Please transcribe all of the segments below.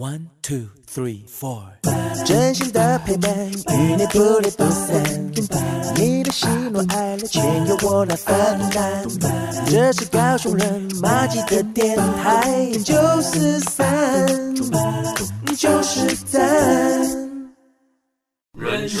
One two three four，真心的陪伴，与你不离不散。你的喜怒哀乐，全由我来分担。这是高雄人马吉的电台，九四三，就是三。人生，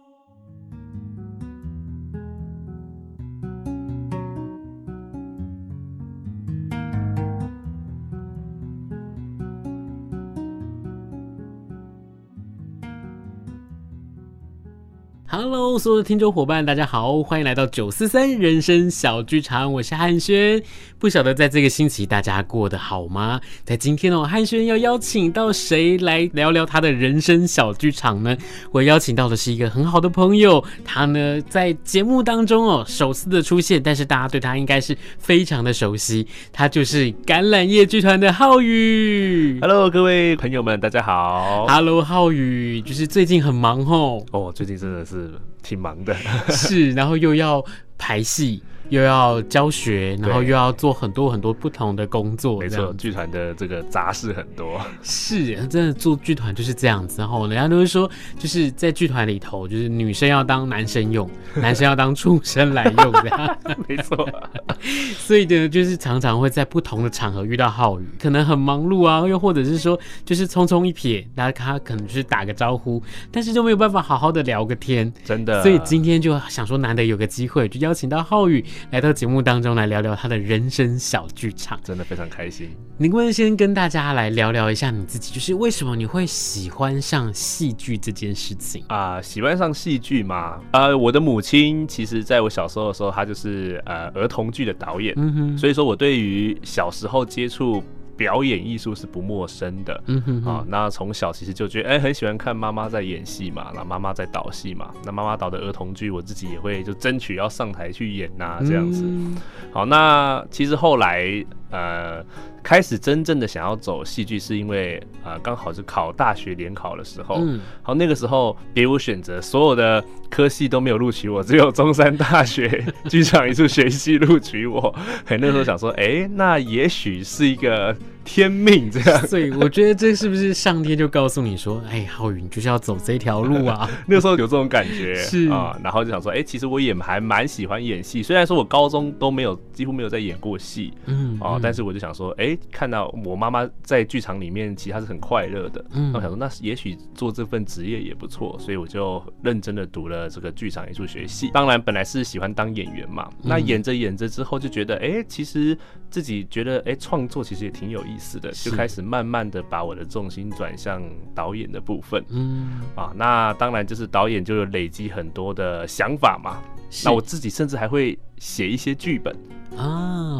Hello，所有的听众伙伴，大家好，欢迎来到九四三人生小剧场，我是汉轩。不晓得在这个星期大家过得好吗？在今天哦，汉轩要邀请到谁来聊聊他的人生小剧场呢？我邀请到的是一个很好的朋友，他呢在节目当中哦首次的出现，但是大家对他应该是非常的熟悉，他就是橄榄叶剧团的浩宇。Hello，各位朋友们，大家好。Hello，浩宇，就是最近很忙哦。哦，最近真的是。挺忙的，是，然后又要排戏。又要教学，然后又要做很多很多不同的工作。没错，剧团的这个杂事很多。是，真的做剧团就是这样子。然后人家都会说，就是在剧团里头，就是女生要当男生用，男生要当畜生来用这样。没错。所以呢，就是常常会在不同的场合遇到浩宇，可能很忙碌啊，又或者是说，就是匆匆一瞥，大家他可能就是打个招呼，但是就没有办法好好的聊个天。真的。所以今天就想说，难得有个机会，就邀请到浩宇。来到节目当中来聊聊他的人生小剧场，真的非常开心。能不能先跟大家来聊聊一下你自己，就是为什么你会喜欢上戏剧这件事情啊、呃？喜欢上戏剧嘛？呃，我的母亲其实在我小时候的时候，她就是呃儿童剧的导演，嗯哼，所以说我对于小时候接触。表演艺术是不陌生的，嗯哼，哼，啊，那从小其实就觉得，哎、欸，很喜欢看妈妈在演戏嘛，那妈妈在导戏嘛，那妈妈导的儿童剧，我自己也会就争取要上台去演呐、啊，这样子。嗯、好，那其实后来，呃。开始真正的想要走戏剧，是因为啊，刚好是考大学联考的时候。嗯，好，那个时候别无选择，所有的科系都没有录取我，只有中山大学剧场艺术学系录取我。嘿，那时候想说，哎、欸，那也许是一个天命这样。所以我觉得这是不是上天就告诉你说，哎、欸，浩宇，你就是要走这条路啊？那个时候有这种感觉，是啊，然后就想说，哎、欸，其实我也还蛮喜欢演戏，虽然说我高中都没有，几乎没有在演过戏，嗯，啊，但是我就想说，哎、欸。看到我妈妈在剧场里面，其实她是很快乐的。嗯，我想说，那也许做这份职业也不错，所以我就认真的读了这个剧场艺术学系。当然，本来是喜欢当演员嘛。那演着演着之后，就觉得，哎、欸，其实自己觉得，哎、欸，创作其实也挺有意思的，就开始慢慢的把我的重心转向导演的部分。嗯，啊，那当然就是导演就有累积很多的想法嘛。那我自己甚至还会写一些剧本啊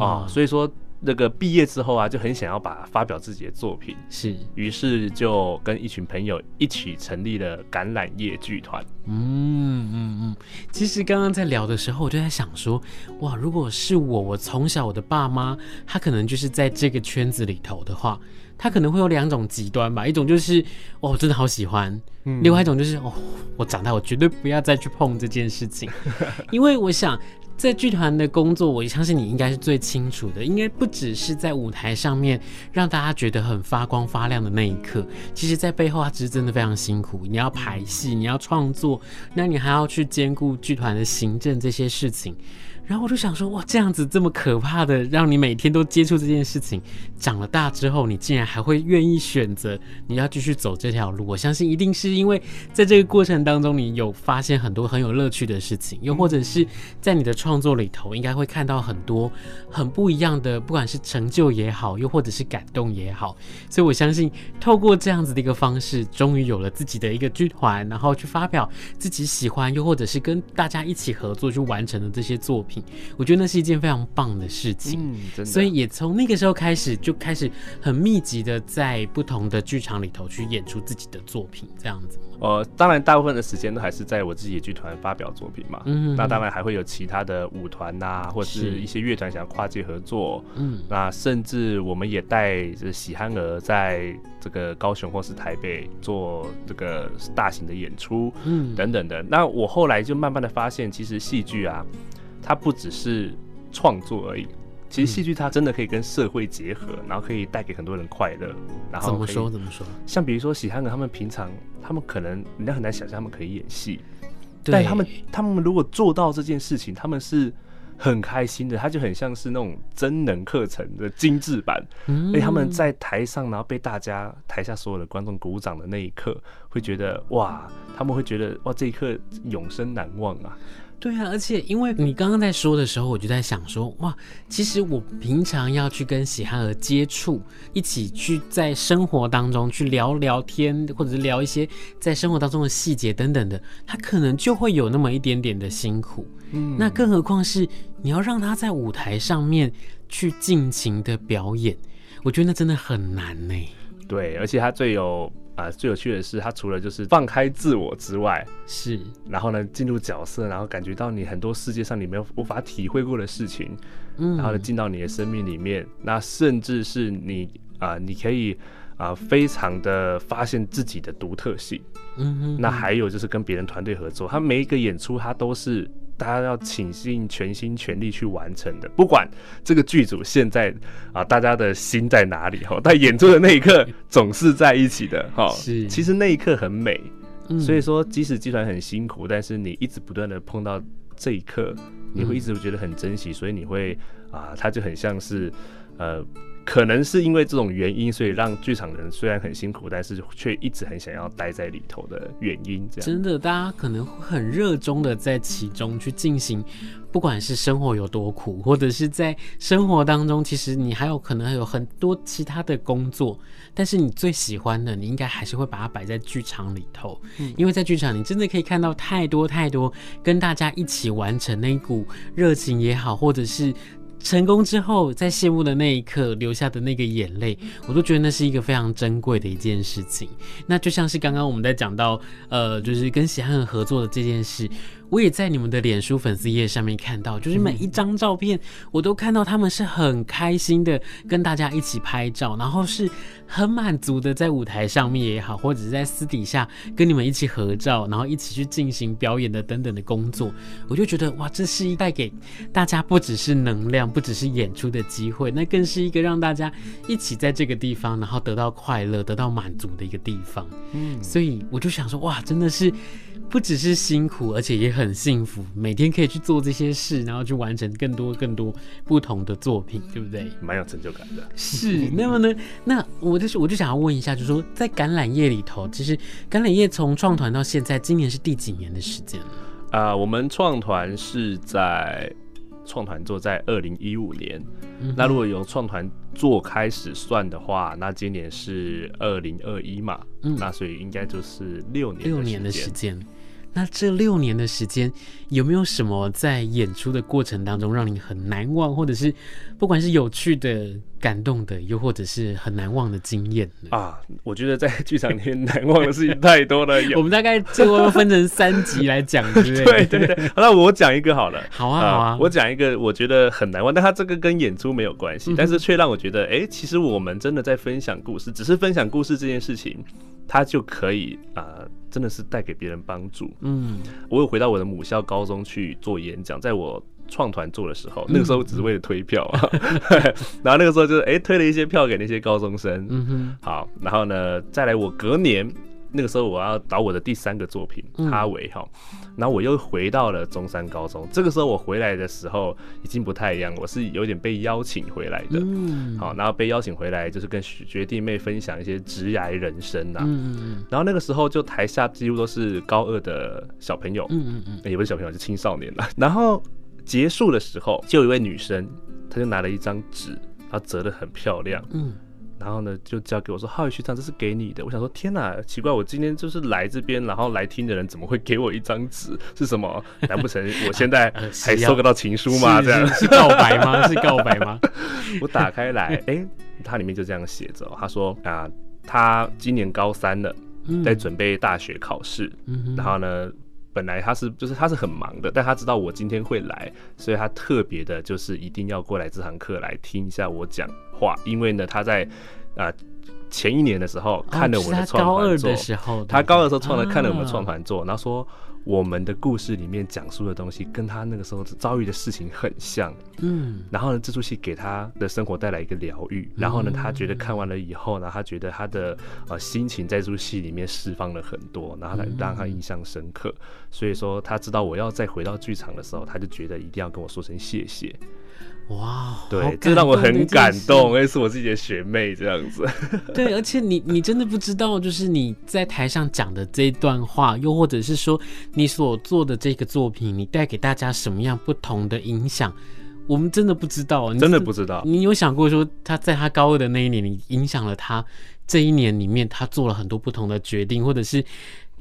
啊，所以说。那个毕业之后啊，就很想要把发表自己的作品，是，于是就跟一群朋友一起成立了橄榄叶剧团。嗯嗯嗯，其实刚刚在聊的时候，我就在想说，哇，如果是我，我从小我的爸妈，他可能就是在这个圈子里头的话，他可能会有两种极端吧，一种就是哦，真的好喜欢，嗯，另外一种就是哦，我长大我绝对不要再去碰这件事情，因为我想。在剧团的工作，我相信你应该是最清楚的。应该不只是在舞台上面让大家觉得很发光发亮的那一刻，其实，在背后，它其实真的非常辛苦。你要排戏，你要创作，那你还要去兼顾剧团的行政这些事情。然后我就想说，哇，这样子这么可怕的，让你每天都接触这件事情，长了大之后，你竟然还会愿意选择你要继续走这条路。我相信一定是因为在这个过程当中，你有发现很多很有乐趣的事情，又或者是在你的创作里头，应该会看到很多很不一样的，不管是成就也好，又或者是感动也好。所以我相信，透过这样子的一个方式，终于有了自己的一个剧团，然后去发表自己喜欢，又或者是跟大家一起合作去完成的这些作品。品，我觉得那是一件非常棒的事情。嗯，真的。所以也从那个时候开始，就开始很密集的在不同的剧场里头去演出自己的作品，这样子。呃，当然大部分的时间都还是在我自己的剧团发表作品嘛。嗯，那当然还会有其他的舞团呐，或者是一些乐团想要跨界合作。嗯，那甚至我们也带着喜憨儿在这个高雄或是台北做这个大型的演出，嗯，等等的。那我后来就慢慢的发现，其实戏剧啊，它不只是创作而已。其实戏剧它真的可以跟社会结合，然后可以带给很多人快乐。然后怎么说怎么说？像比如说喜憨儿他们平常，他们可能人家很难想象他们可以演戏，但他们他们如果做到这件事情，他们是很开心的。他就很像是那种真人课程的精致版，而且他们在台上，然后被大家台下所有的观众鼓掌的那一刻，会觉得哇，他们会觉得哇，这一刻永生难忘啊。对啊，而且因为你刚刚在说的时候，我就在想说，哇，其实我平常要去跟喜憨儿接触，一起去在生活当中去聊聊天，或者是聊一些在生活当中的细节等等的，他可能就会有那么一点点的辛苦。嗯，那更何况是你要让他在舞台上面去尽情的表演，我觉得那真的很难呢。对，而且他最有。啊，最有趣的是，他除了就是放开自我之外，是，然后呢，进入角色，然后感觉到你很多世界上你没有无法体会过的事情，嗯，然后呢，进到你的生命里面，那甚至是你啊，你可以啊，非常的发现自己的独特性，嗯哼，那还有就是跟别人团队合作，他每一个演出他都是。大家要倾尽全心全力去完成的，不管这个剧组现在啊，大家的心在哪里哈，但演出的那一刻总是在一起的哈。是，其实那一刻很美。所以说，即使集团很辛苦，但是你一直不断的碰到这一刻，你会一直觉得很珍惜，所以你会啊，它就很像是呃。可能是因为这种原因，所以让剧场人虽然很辛苦，但是却一直很想要待在里头的原因。这样真的，大家可能会很热衷的在其中去进行，不管是生活有多苦，或者是在生活当中，其实你还有可能还有很多其他的工作，但是你最喜欢的，你应该还是会把它摆在剧场里头，嗯，因为在剧场你真的可以看到太多太多跟大家一起完成那一股热情也好，或者是。成功之后，在谢幕的那一刻流下的那个眼泪，我都觉得那是一个非常珍贵的一件事情。那就像是刚刚我们在讲到，呃，就是跟喜汉合作的这件事。我也在你们的脸书粉丝页上面看到，就是每一张照片，我都看到他们是很开心的跟大家一起拍照，然后是很满足的在舞台上面也好，或者是在私底下跟你们一起合照，然后一起去进行表演的等等的工作，我就觉得哇，这是一带给大家不只是能量，不只是演出的机会，那更是一个让大家一起在这个地方，然后得到快乐、得到满足的一个地方。嗯，所以我就想说，哇，真的是。不只是辛苦，而且也很幸福。每天可以去做这些事，然后去完成更多更多不同的作品，对不对？蛮有成就感的。是，那么呢？那我就是，我就想要问一下，就是说，在橄榄叶里头，其实橄榄叶从创团到现在，今年是第几年的时间了？啊、呃，我们创团是在创团做在二零一五年。嗯、那如果由创团做开始算的话，那今年是二零二一嘛？嗯，那所以应该就是六年六年的时间。那这六年的时间，有没有什么在演出的过程当中让你很难忘，或者是不管是有趣的、感动的，又或者是很难忘的经验啊？我觉得在剧场里面难忘的事情太多了。我们大概最后分成三集来讲，对对 对。好，那我讲一个好了。好啊，好啊。我讲一个，我觉得很难忘，但它这个跟演出没有关系，嗯、但是却让我觉得，哎、欸，其实我们真的在分享故事，只是分享故事这件事情，它就可以啊。呃真的是带给别人帮助。嗯，我有回到我的母校高中去做演讲，在我创团做的时候，那个时候只是为了推票啊。然后那个时候就是哎、欸，推了一些票给那些高中生。嗯哼，好，然后呢，再来我隔年。那个时候我要导我的第三个作品《哈维》哈，然后我又回到了中山高中。这个时候我回来的时候已经不太一样，我是有点被邀请回来的。嗯，好，然后被邀请回来就是跟学弟妹分享一些职涯人生呐。嗯，然后那个时候就台下几乎都是高二的小朋友。嗯嗯嗯，也不是小朋友，是青少年了。然后结束的时候，就有一位女生，她就拿了一张纸，她折得很漂亮。嗯。然后呢就交给我说，浩宇学长，这是给你的。我想说，天哪，奇怪，我今天就是来这边，然后来听的人怎么会给我一张纸？是什么？难不成我现在 还收得到情书吗？这样是，告白吗？是告白吗？我打开来，哎、欸，它里面就这样写着，他说啊，他今年高三了，在准备大学考试，嗯、然后呢。本来他是就是他是很忙的，但他知道我今天会来，所以他特别的就是一定要过来这堂课来听一下我讲话，因为呢他在啊、呃、前一年的时候看了我的创团作，哦、他高二的时候，他高二的时候创了看了我们创团作，然后说。我们的故事里面讲述的东西跟他那个时候遭遇的事情很像，嗯，然后呢，这出戏给他的生活带来一个疗愈，然后呢，他觉得看完了以后呢，他觉得他的呃心情在这出戏里面释放了很多，然后他让他印象深刻，所以说他知道我要再回到剧场的时候，他就觉得一定要跟我说声谢谢。哇，对，这让我很感动，因为是我自己的学妹这样子。对，而且你你真的不知道，就是你在台上讲的这一段话，又或者是说你所做的这个作品，你带给大家什么样不同的影响，我们真的不知道，真的不知道。你有想过说他在他高二的那一年，你影响了他这一年里面，他做了很多不同的决定，或者是。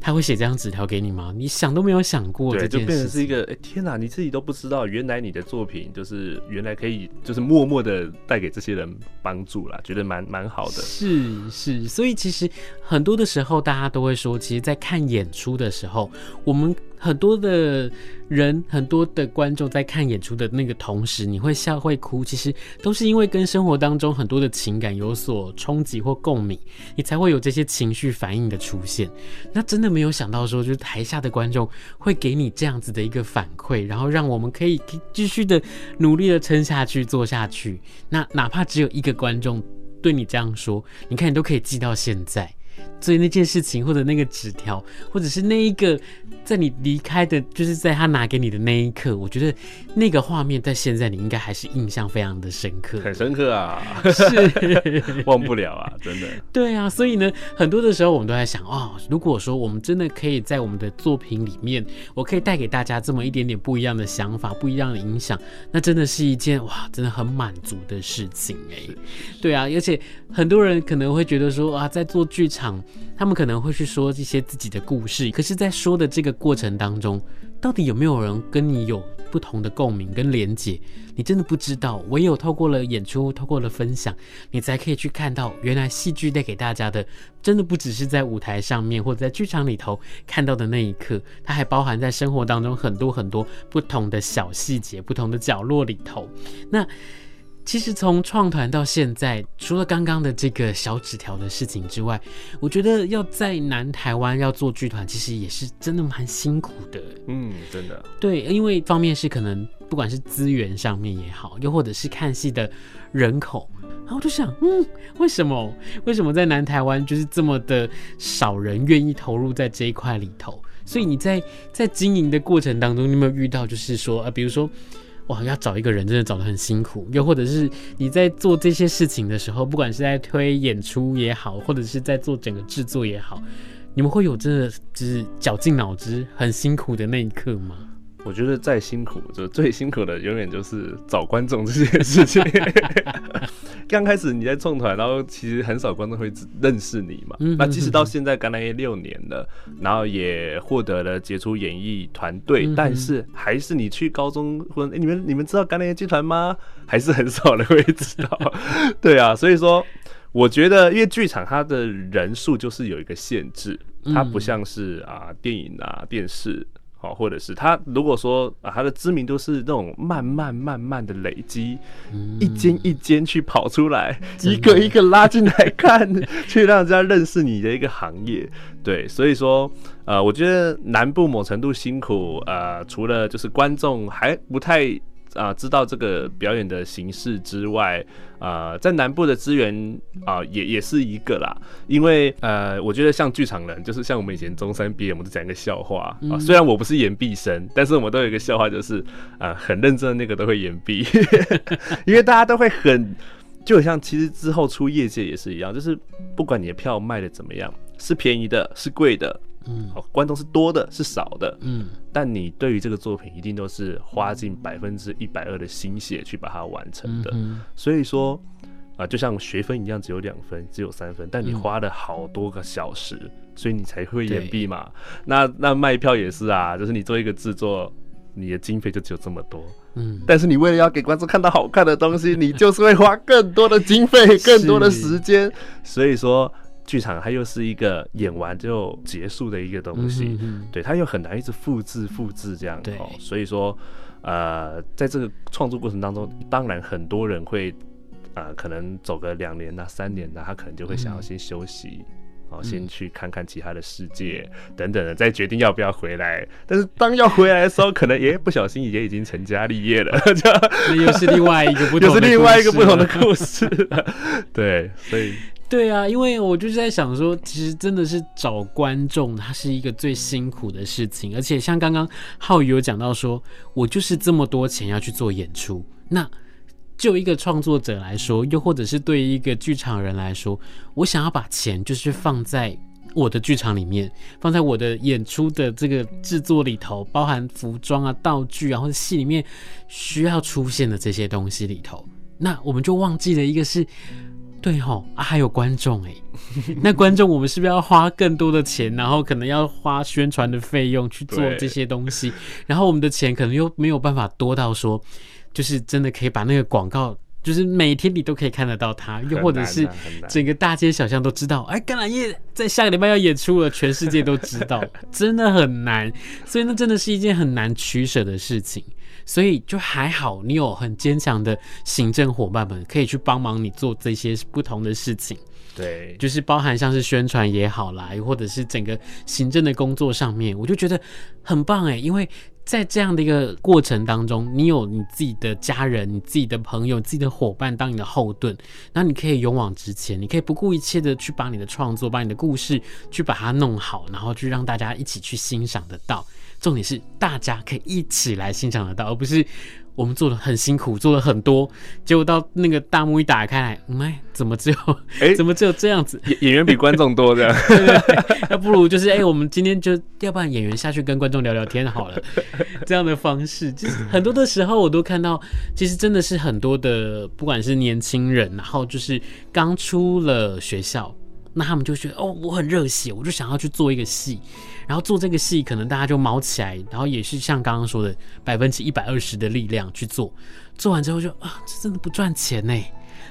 他会写这张纸条给你吗？你想都没有想过，对，就变成是一个，哎、欸，天哪，你自己都不知道，原来你的作品就是原来可以，就是默默的带给这些人帮助啦，觉得蛮蛮好的。是是，所以其实很多的时候，大家都会说，其实，在看演出的时候，我们。很多的人，很多的观众在看演出的那个同时，你会笑会哭，其实都是因为跟生活当中很多的情感有所冲击或共鸣，你才会有这些情绪反应的出现。那真的没有想到说，就是台下的观众会给你这样子的一个反馈，然后让我们可以继续的努力的撑下去、做下去。那哪怕只有一个观众对你这样说，你看你都可以记到现在。所以那件事情，或者那个纸条，或者是那一个在你离开的，就是在他拿给你的那一刻，我觉得那个画面在现在你应该还是印象非常的深刻，很深刻啊，是 忘不了啊，真的。对啊，所以呢，很多的时候我们都在想，哦，如果说我们真的可以在我们的作品里面，我可以带给大家这么一点点不一样的想法，不一样的影响，那真的是一件哇，真的很满足的事情哎。对啊，而且很多人可能会觉得说啊，在做剧场。他们可能会去说一些自己的故事，可是，在说的这个过程当中，到底有没有人跟你有不同的共鸣跟连结？你真的不知道。唯有透过了演出，透过了分享，你才可以去看到，原来戏剧带给大家的，真的不只是在舞台上面或者在剧场里头看到的那一刻，它还包含在生活当中很多很多不同的小细节、不同的角落里头。那。其实从创团到现在，除了刚刚的这个小纸条的事情之外，我觉得要在南台湾要做剧团，其实也是真的蛮辛苦的。嗯，真的。对，因为方面是可能不管是资源上面也好，又或者是看戏的人口，然后我就想，嗯，为什么？为什么在南台湾就是这么的少人愿意投入在这一块里头？所以你在在经营的过程当中，你有没有遇到就是说，呃，比如说。哇，要找一个人真的找得很辛苦，又或者是你在做这些事情的时候，不管是在推演出也好，或者是在做整个制作也好，你们会有真的就是绞尽脑汁很辛苦的那一刻吗？我觉得再辛苦，就最辛苦的永远就是找观众这件事情。刚开始你在创团，然后其实很少观众会认识你嘛。那即使到现在，刚来也六年了，然后也获得了杰出演艺团队，但是还是你去高中问，哎，你们你们知道橄榄叶剧团吗？还是很少人会知道。对啊，所以说我觉得，因为剧场它的人数就是有一个限制，它不像是啊电影啊电视。好，或者是他如果说啊，他的知名度是那种慢慢慢慢的累积，嗯、一间一间去跑出来，一个一个拉进来看，去让人家认识你的一个行业。对，所以说，呃，我觉得南部某程度辛苦，呃，除了就是观众还不太。啊、呃，知道这个表演的形式之外，啊、呃，在南部的资源啊、呃，也也是一个啦。因为呃，我觉得像剧场人，就是像我们以前中山毕业，我们就讲一个笑话啊、呃。虽然我不是演毕生，但是我们都有一个笑话，就是啊、呃，很认真的那个都会演毕，因为大家都会很，就好像其实之后出业界也是一样，就是不管你的票卖的怎么样，是便宜的，是贵的。嗯，好，观众是多的，是少的，嗯，但你对于这个作品一定都是花尽百分之一百二的心血去把它完成的，嗯、所以说啊，就像学分一样，只有两分，只有三分，但你花了好多个小时，嗯、所以你才会演毕嘛。那那卖票也是啊，就是你做一个制作，你的经费就只有这么多。嗯，但是你为了要给观众看到好看的东西，你就是会花更多的经费、更多的时间。所以说，剧场它又是一个演完就结束的一个东西，嗯、哼哼对，它又很难一直复制、复制这样。对，所以说，呃，在这个创作过程当中，当然很多人会，呃，可能走个两年呐、三年呐，他可能就会想要先休息。嗯好，先去看看其他的世界等等的，再决定要不要回来。但是当要回来的时候，可能也不小心也已经成家立业了，这又是另外一个不同，又是另外一个不同的故事。对，所以对啊，因为我就是在想说，其实真的是找观众，它是一个最辛苦的事情。而且像刚刚浩宇有讲到说，我就是这么多钱要去做演出，那。就一个创作者来说，又或者是对一个剧场人来说，我想要把钱就是放在我的剧场里面，放在我的演出的这个制作里头，包含服装啊、道具啊，或者戏里面需要出现的这些东西里头，那我们就忘记了一个是，对吼啊，还有观众哎，那观众我们是不是要花更多的钱，然后可能要花宣传的费用去做这些东西，然后我们的钱可能又没有办法多到说。就是真的可以把那个广告，就是每天你都可以看得到它，又或者是整个大街小巷都知道，哎，甘蓝叶在下个礼拜要演出了，全世界都知道，真的很难，所以那真的是一件很难取舍的事情。所以就还好，你有很坚强的行政伙伴们可以去帮忙你做这些不同的事情。对，就是包含像是宣传也好啦，或者是整个行政的工作上面，我就觉得很棒哎，因为。在这样的一个过程当中，你有你自己的家人、你自己的朋友、自己的伙伴当你的后盾，那你可以勇往直前，你可以不顾一切的去把你的创作、把你的故事去把它弄好，然后去让大家一起去欣赏得到。重点是大家可以一起来欣赏得到，而不是。我们做的很辛苦，做了很多，结果到那个大幕一打开来，哎，怎么只有哎，欸、怎么只有这样子？演演员比观众多这样，对 对对，那不如就是哎、欸，我们今天就要不然演员下去跟观众聊聊天好了，这样的方式，就是很多的时候我都看到，其实真的是很多的，不管是年轻人，然后就是刚出了学校。那他们就觉得哦，我很热血，我就想要去做一个戏，然后做这个戏，可能大家就毛起来，然后也是像刚刚说的百分之一百二十的力量去做，做完之后就啊，这真的不赚钱呢，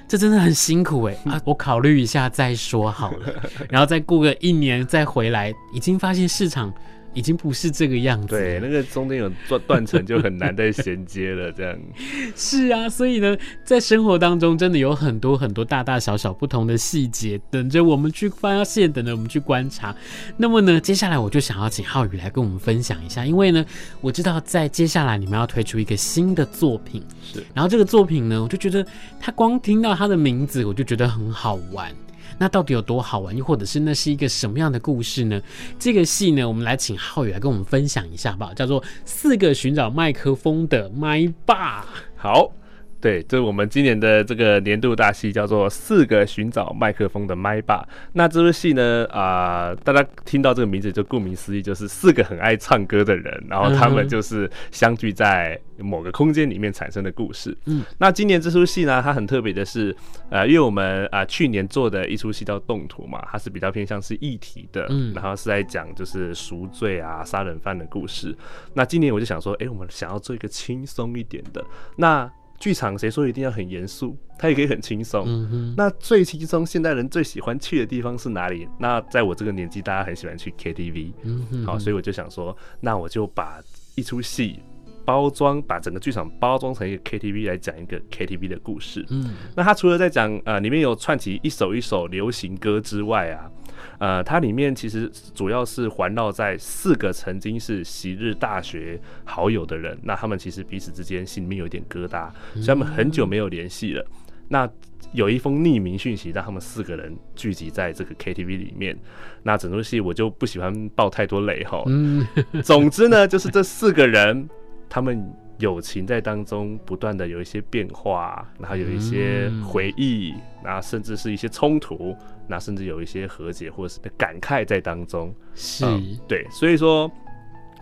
这真的很辛苦哎啊，我考虑一下再说好了，然后再过个一年再回来，已经发现市场。已经不是这个样子，对，那个中间有断断层就很难再衔接了，这样。是啊，所以呢，在生活当中真的有很多很多大大小小不同的细节等着我们去发现，等着我们去观察。那么呢，接下来我就想要请浩宇来跟我们分享一下，因为呢，我知道在接下来你们要推出一个新的作品，是。然后这个作品呢，我就觉得他光听到他的名字，我就觉得很好玩。那到底有多好玩？又或者是那是一个什么样的故事呢？这个戏呢，我们来请浩宇来跟我们分享一下吧，叫做《四个寻找麦克风的麦霸》。好。对，这是我们今年的这个年度大戏，叫做《四个寻找麦克风的麦霸》。那这部戏呢，啊、呃，大家听到这个名字就顾名思义，就是四个很爱唱歌的人，然后他们就是相聚在某个空间里面产生的故事。嗯，那今年这出戏呢，它很特别的是，呃，因为我们啊、呃、去年做的一出戏叫《动图》嘛，它是比较偏向是议题的，嗯，然后是在讲就是赎罪啊、杀人犯的故事。那今年我就想说，哎，我们想要做一个轻松一点的，那。剧场谁说一定要很严肃？他也可以很轻松。那最轻松，现代人最喜欢去的地方是哪里？那在我这个年纪，大家很喜欢去 KTV。好，所以我就想说，那我就把一出戏包装，把整个剧场包装成一个 KTV 来讲一个 KTV 的故事。嗯。那他除了在讲呃里面有串起一首一首流行歌之外啊。呃，它里面其实主要是环绕在四个曾经是昔日大学好友的人，那他们其实彼此之间心里面有点疙瘩，所以他们很久没有联系了。那有一封匿名讯息让他们四个人聚集在这个 KTV 里面。那整出戏我就不喜欢爆太多雷哈。总之呢，就是这四个人他们。友情在当中不断的有一些变化，然后有一些回忆，然后甚至是一些冲突，那甚至有一些和解或者是感慨在当中。是、嗯，对，所以说，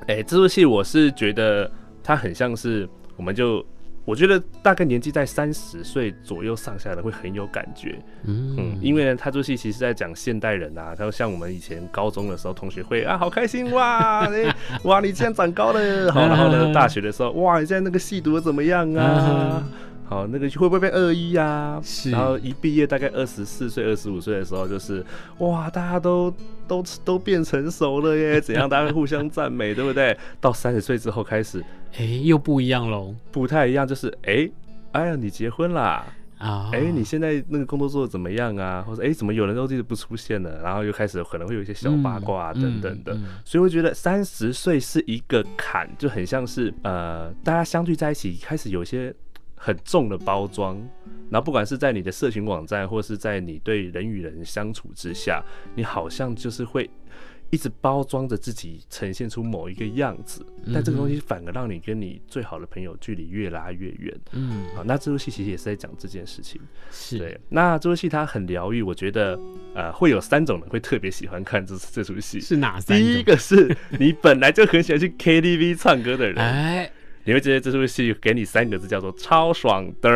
哎、欸，这部戏我是觉得它很像是，我们就我觉得大概年纪在三十岁左右上下的会很有感觉，嗯，嗯，因为呢，他这戏其实在讲现代人啊，他像我们以前高中的时候同学会啊，好开心哇，欸、哇，你竟然长高了，好，然后呢，大学的时候，哇，你现在那个戏读的怎么样啊？好，那个会不会变二一呀？是，然后一毕业大概二十四岁、二十五岁的时候，就是哇，大家都都都变成熟了耶，怎样？大家互相赞美，对不对？到三十岁之后开始，哎，又不一样喽，不太一样，就是哎，哎呀，你结婚啦啊？哎，你现在那个工作做的怎么样啊？或者哎，怎么有人都一直不出现了？然后又开始可能会有一些小八卦啊，等等的。所以我觉得三十岁是一个坎，就很像是呃，大家相聚在一起，开始有些。很重的包装，然后不管是在你的社群网站，或是在你对人与人相处之下，你好像就是会一直包装着自己，呈现出某一个样子。但这个东西反而让你跟你最好的朋友距离越拉越远。嗯，好，那这部戏其实也是在讲这件事情。是对，那这部戏它很疗愈，我觉得呃会有三种人会特别喜欢看这这出戏。是哪三种？第一个是你本来就很喜欢去 KTV 唱歌的人。哎。你会觉得这出戏给你三个字叫做超爽的，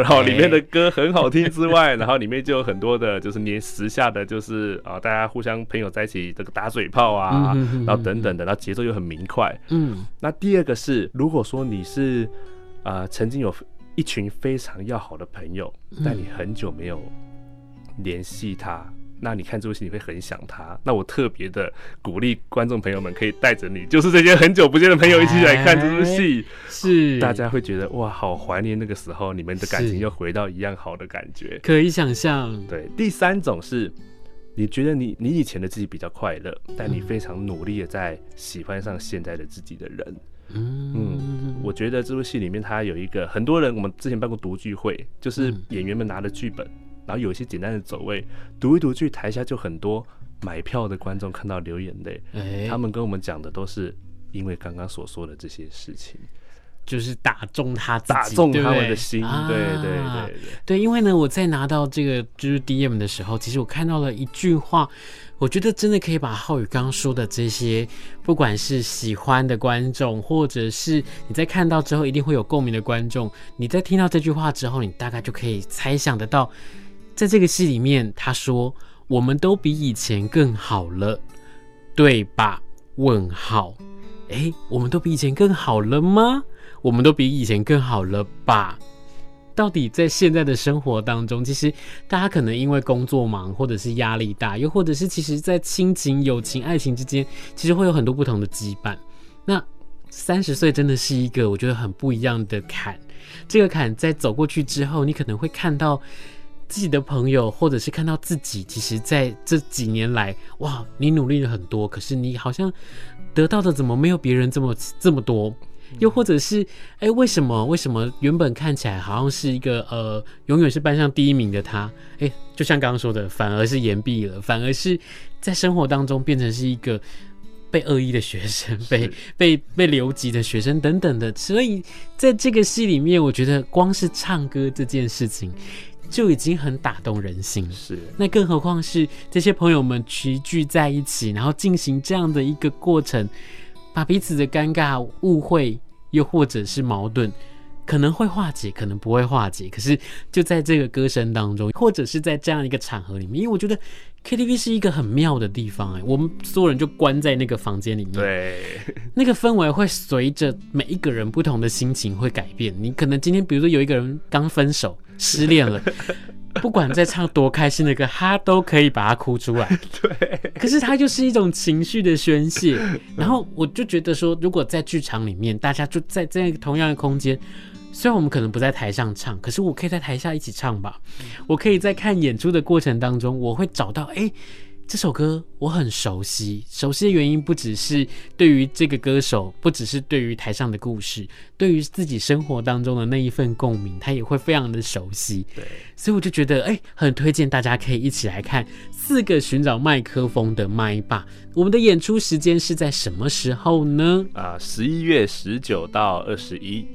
然后里面的歌很好听之外，然后里面就有很多的就是年时下的就是啊，大家互相朋友在一起这个打嘴炮啊，然后等等的，然后节奏又很明快。嗯，那第二个是，如果说你是啊曾经有一群非常要好的朋友，但你很久没有联系他。那你看这部戏你会很想他，那我特别的鼓励观众朋友们可以带着你，就是这些很久不见的朋友一起来看这部戏，是大家会觉得哇，好怀念那个时候，你们的感情又回到一样好的感觉，可以想象。对，第三种是，你觉得你你以前的自己比较快乐，但你非常努力的在喜欢上现在的自己的人。嗯嗯，我觉得这部戏里面它有一个很多人，我们之前办过读剧会，就是演员们拿了剧本。然后有一些简单的走位，读一读剧，台下就很多买票的观众看到流眼泪。欸、他们跟我们讲的都是因为刚刚所说的这些事情，就是打中他自己，打中他们的心。对对对对，对，对，因为呢，我在拿到这个就是 DM 的时候，其实我看到了一句话，我觉得真的可以把浩宇刚刚说的这些，不管是喜欢的观众，或者是你在看到之后一定会有共鸣的观众，你在听到这句话之后，你大概就可以猜想得到。在这个戏里面，他说：“我们都比以前更好了，对吧？”问号。诶，我们都比以前更好了吗？我们都比以前更好了吧？到底在现在的生活当中，其实大家可能因为工作忙，或者是压力大，又或者是其实在亲情、友情、爱情之间，其实会有很多不同的羁绊。那三十岁真的是一个我觉得很不一样的坎。这个坎在走过去之后，你可能会看到。自己的朋友，或者是看到自己，其实在这几年来，哇，你努力了很多，可是你好像得到的怎么没有别人这么这么多？又或者是，哎，为什么？为什么原本看起来好像是一个呃，永远是班上第一名的他，哎，就像刚刚说的，反而是延毕了，反而是在生活当中变成是一个被恶意的学生，被被被留级的学生等等的。所以在这个戏里面，我觉得光是唱歌这件事情。就已经很打动人心，是。那更何况是这些朋友们齐聚在一起，然后进行这样的一个过程，把彼此的尴尬、误会，又或者是矛盾，可能会化解，可能不会化解。可是就在这个歌声当中，或者是在这样一个场合里面，因为我觉得 KTV 是一个很妙的地方，哎，我们所有人就关在那个房间里面，对，那个氛围会随着每一个人不同的心情会改变。你可能今天，比如说有一个人刚分手。失恋了，不管在唱多开心的歌，他都可以把它哭出来。对，可是它就是一种情绪的宣泄。然后我就觉得说，如果在剧场里面，大家就在这个同样的空间，虽然我们可能不在台上唱，可是我可以在台下一起唱吧。我可以在看演出的过程当中，我会找到哎。欸这首歌我很熟悉，熟悉的原因不只是对于这个歌手，不只是对于台上的故事，对于自己生活当中的那一份共鸣，他也会非常的熟悉。对，所以我就觉得，哎，很推荐大家可以一起来看《四个寻找麦克风的麦霸》。我们的演出时间是在什么时候呢？啊，十一月十九到二十一。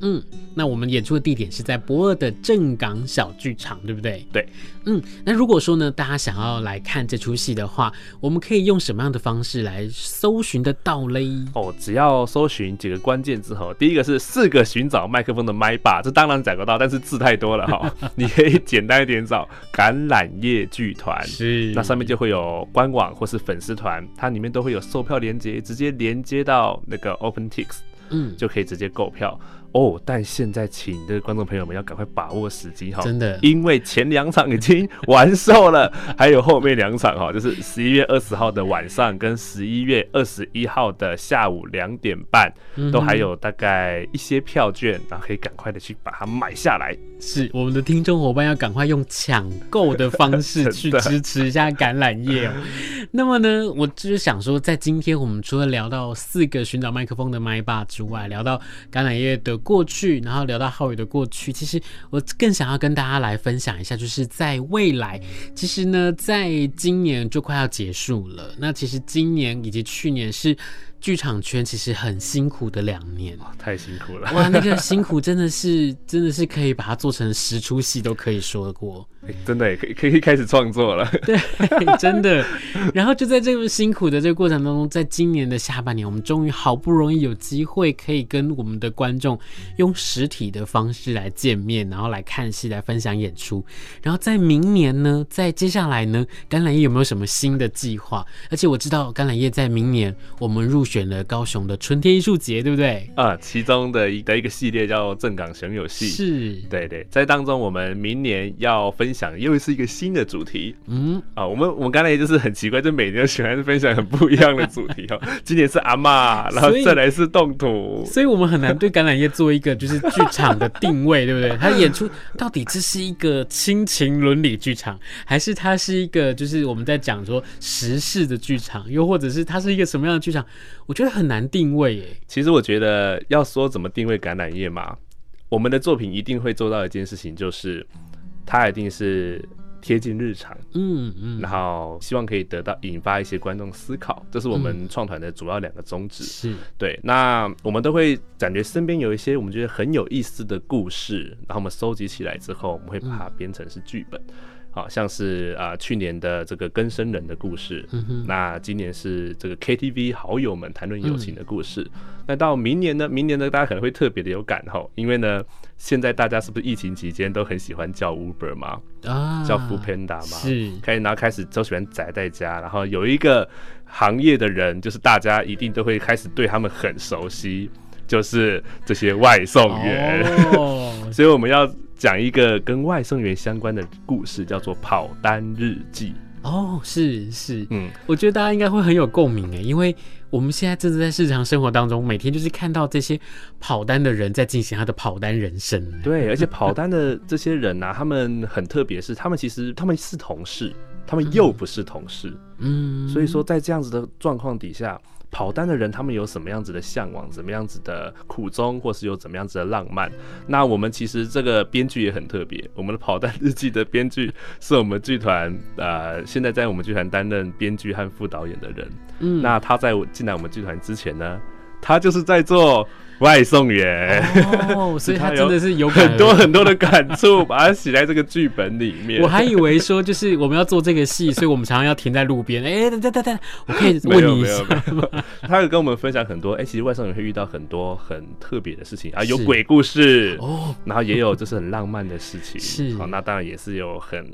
嗯，那我们演出的地点是在博尔的正港小剧场，对不对？对。嗯，那如果说呢，大家想要来看这出戏的话，我们可以用什么样的方式来搜寻得到嘞？哦，只要搜寻几个关键字哈，第一个是四个寻找麦克风的麦霸，这当然找得到，但是字太多了哈，你可以简单一点找橄榄叶剧团，是，那上面就会有官网或是粉丝团，它里面都会有售票链接，直接连接到那个 OpenTix，嗯，就可以直接购票。哦，但现在请的观众朋友们要赶快把握时机哈，真的，因为前两场已经完售了，还有后面两场哈，就是十一月二十号的晚上跟十一月二十一号的下午两点半，都还有大概一些票券，然后可以赶快的去把它买下来。是我们的听众伙伴要赶快用抢购的方式去 支持一下橄榄叶哦。那么呢，我就是想说，在今天我们除了聊到四个寻找麦克风的麦霸之外，聊到橄榄叶的。过去，然后聊到浩宇的过去，其实我更想要跟大家来分享一下，就是在未来，其实呢，在今年就快要结束了。那其实今年以及去年是。剧场圈其实很辛苦的两年，太辛苦了哇！那个辛苦真的是，真的是可以把它做成十出戏都可以说过，欸、真的可以可以开始创作了。对，真的。然后就在这么辛苦的这个过程当中，在今年的下半年，我们终于好不容易有机会可以跟我们的观众用实体的方式来见面，然后来看戏，来分享演出。然后在明年呢，在接下来呢，橄榄叶有没有什么新的计划？而且我知道橄榄叶在明年我们入。选了高雄的春天艺术节，对不对？啊，其中的一的一个系列叫正港雄有戏，是对对，在当中我们明年要分享又是一个新的主题，嗯啊，我们我们刚才也就是很奇怪，就每年都喜欢分享很不一样的主题哦。今年是阿嬷，然后再来是动土，所以我们很难对橄榄叶做一个就是剧场的定位，对不对？他演出到底这是一个亲情伦理剧场，还是它是一个就是我们在讲说时事的剧场，又或者是它是一个什么样的剧场？我觉得很难定位耶。其实我觉得要说怎么定位橄榄叶嘛，我们的作品一定会做到一件事情，就是它一定是贴近日常，嗯嗯，然后希望可以得到引发一些观众思考，这是我们创团的主要两个宗旨。是对。那我们都会感觉身边有一些我们觉得很有意思的故事，然后我们收集起来之后，我们会把它编成是剧本。好像是啊，去年的这个更生人的故事，嗯、那今年是这个 KTV 好友们谈论友情的故事。嗯、那到明年呢？明年呢，大家可能会特别的有感吼，因为呢，现在大家是不是疫情期间都很喜欢叫 Uber 嘛？啊，叫 Foodpanda 嘛？是，开始然后开始都喜欢宅在家，然后有一个行业的人，就是大家一定都会开始对他们很熟悉，就是这些外送员。哦、所以我们要。讲一个跟外送员相关的故事，叫做《跑单日记》。哦，是是，嗯，我觉得大家应该会很有共鸣诶，因为我们现在正在日常生活当中，每天就是看到这些跑单的人在进行他的跑单人生。对，而且跑单的这些人啊，他们很特别，是他们其实他们是同事，他们又不是同事。嗯，所以说在这样子的状况底下。跑单的人，他们有什么样子的向往，怎么样子的苦衷，或是有怎么样子的浪漫？那我们其实这个编剧也很特别，我们的跑单日记的编剧是我们剧团呃，现在在我们剧团担任编剧和副导演的人。嗯，那他在进来我们剧团之前呢，他就是在做。外送员哦，所以他真的是有很多很多的感触，把它写在这个剧本里面。我还以为说，就是我们要做这个戏，所以我们常常要停在路边。哎、欸，等等等等，我可以问你一下吗？他有跟我们分享很多。哎、欸，其实外送员会遇到很多很特别的事情啊，有鬼故事哦，然后也有就是很浪漫的事情。是，好，那当然也是有很。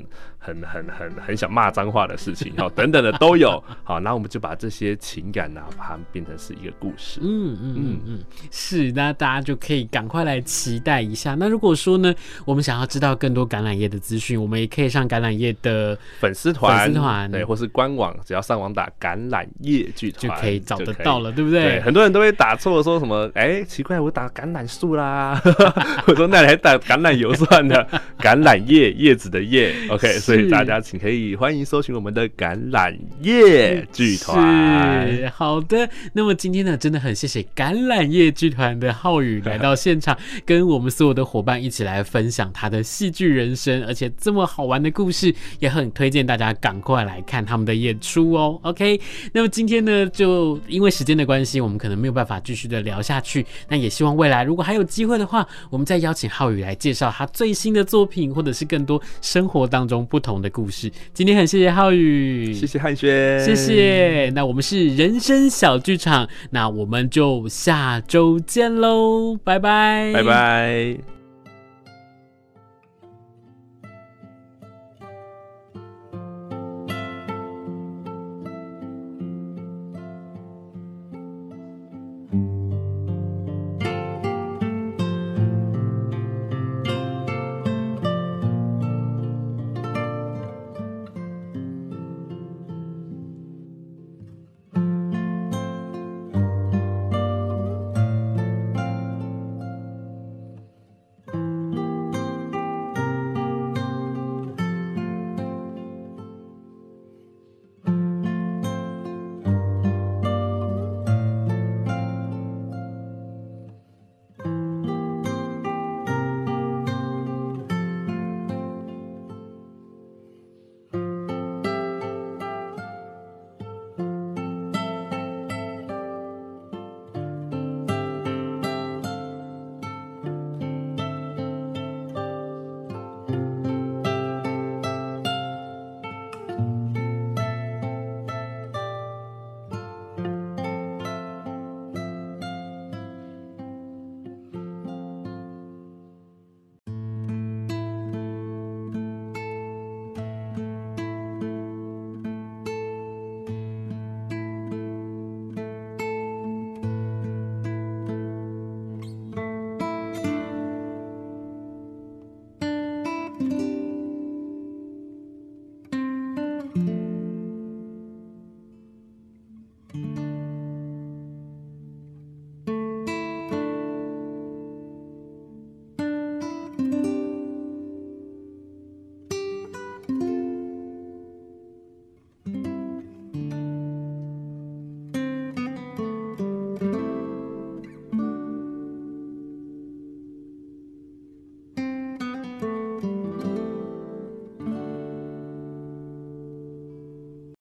很很很很想骂脏话的事情，好，等等的都有，好，那我们就把这些情感呢、啊，把它变成是一个故事，嗯嗯嗯嗯，是，那大家就可以赶快来期待一下。那如果说呢，我们想要知道更多橄榄叶的资讯，我们也可以上橄榄叶的粉丝团，粉丝团。对，或是官网，只要上网打橄榄叶剧团就可以找得到了，对不对？对，很多人都会打错，说什么，哎、欸，奇怪，我打橄榄树啦，我说那你还打橄榄油算了，橄榄叶叶子的叶，OK。所以大家请可以欢迎搜寻我们的橄榄叶剧团。是好的，那么今天呢，真的很谢谢橄榄叶剧团团的浩宇来到现场，跟我们所有的伙伴一起来分享他的戏剧人生，而且这么好玩的故事，也很推荐大家赶快来看他们的演出哦。OK，那么今天呢，就因为时间的关系，我们可能没有办法继续的聊下去。那也希望未来如果还有机会的话，我们再邀请浩宇来介绍他最新的作品，或者是更多生活当中不同的故事。今天很谢谢浩宇，谢谢汉轩，谢谢。那我们是人生小剧场，那我们就下周见喽，拜拜，拜拜。